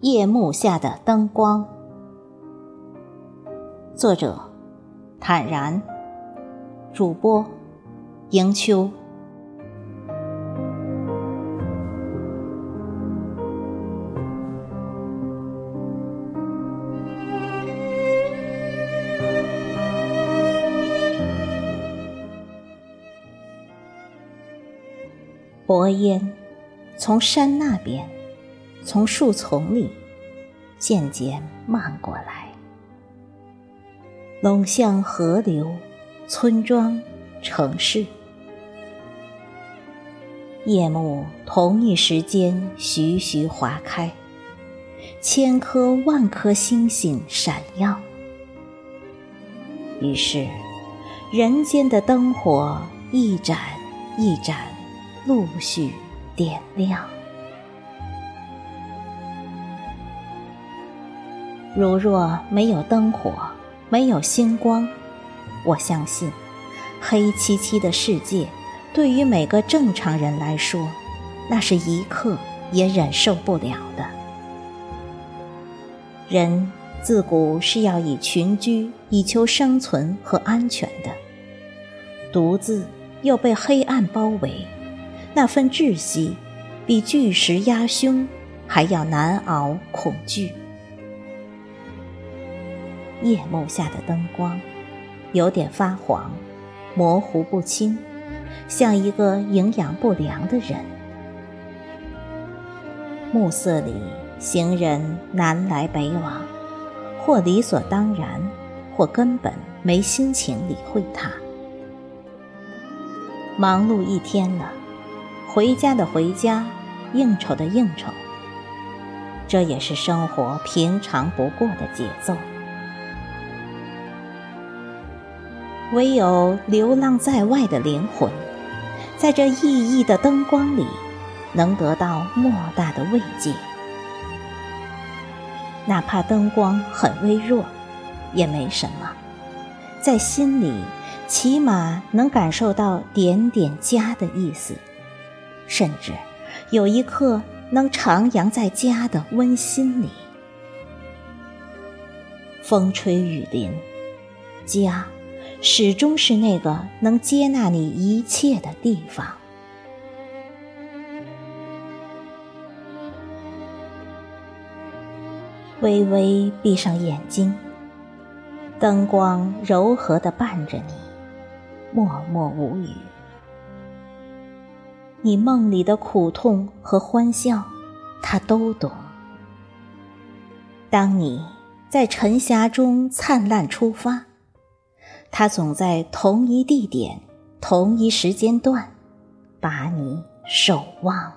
夜幕下的灯光，作者：坦然，主播：迎秋。薄烟从山那边。从树丛里渐渐漫过来，拢向河流、村庄、城市。夜幕同一时间徐徐划开，千颗万颗星星闪耀。于是，人间的灯火一盏一盏陆续点亮。如若没有灯火，没有星光，我相信，黑漆漆的世界，对于每个正常人来说，那是一刻也忍受不了的。人自古是要以群居以求生存和安全的，独自又被黑暗包围，那份窒息，比巨石压胸还要难熬恐惧。夜幕下的灯光，有点发黄，模糊不清，像一个营养不良的人。暮色里，行人南来北往，或理所当然，或根本没心情理会他。忙碌一天了，回家的回家，应酬的应酬，这也是生活平常不过的节奏。唯有流浪在外的灵魂，在这熠熠的灯光里，能得到莫大的慰藉。哪怕灯光很微弱，也没什么，在心里起码能感受到点点家的意思，甚至有一刻能徜徉在家的温馨里。风吹雨淋，家。始终是那个能接纳你一切的地方。微微闭上眼睛，灯光柔和的伴着你，默默无语。你梦里的苦痛和欢笑，他都懂。当你在晨霞中灿烂出发。他总在同一地点、同一时间段，把你守望。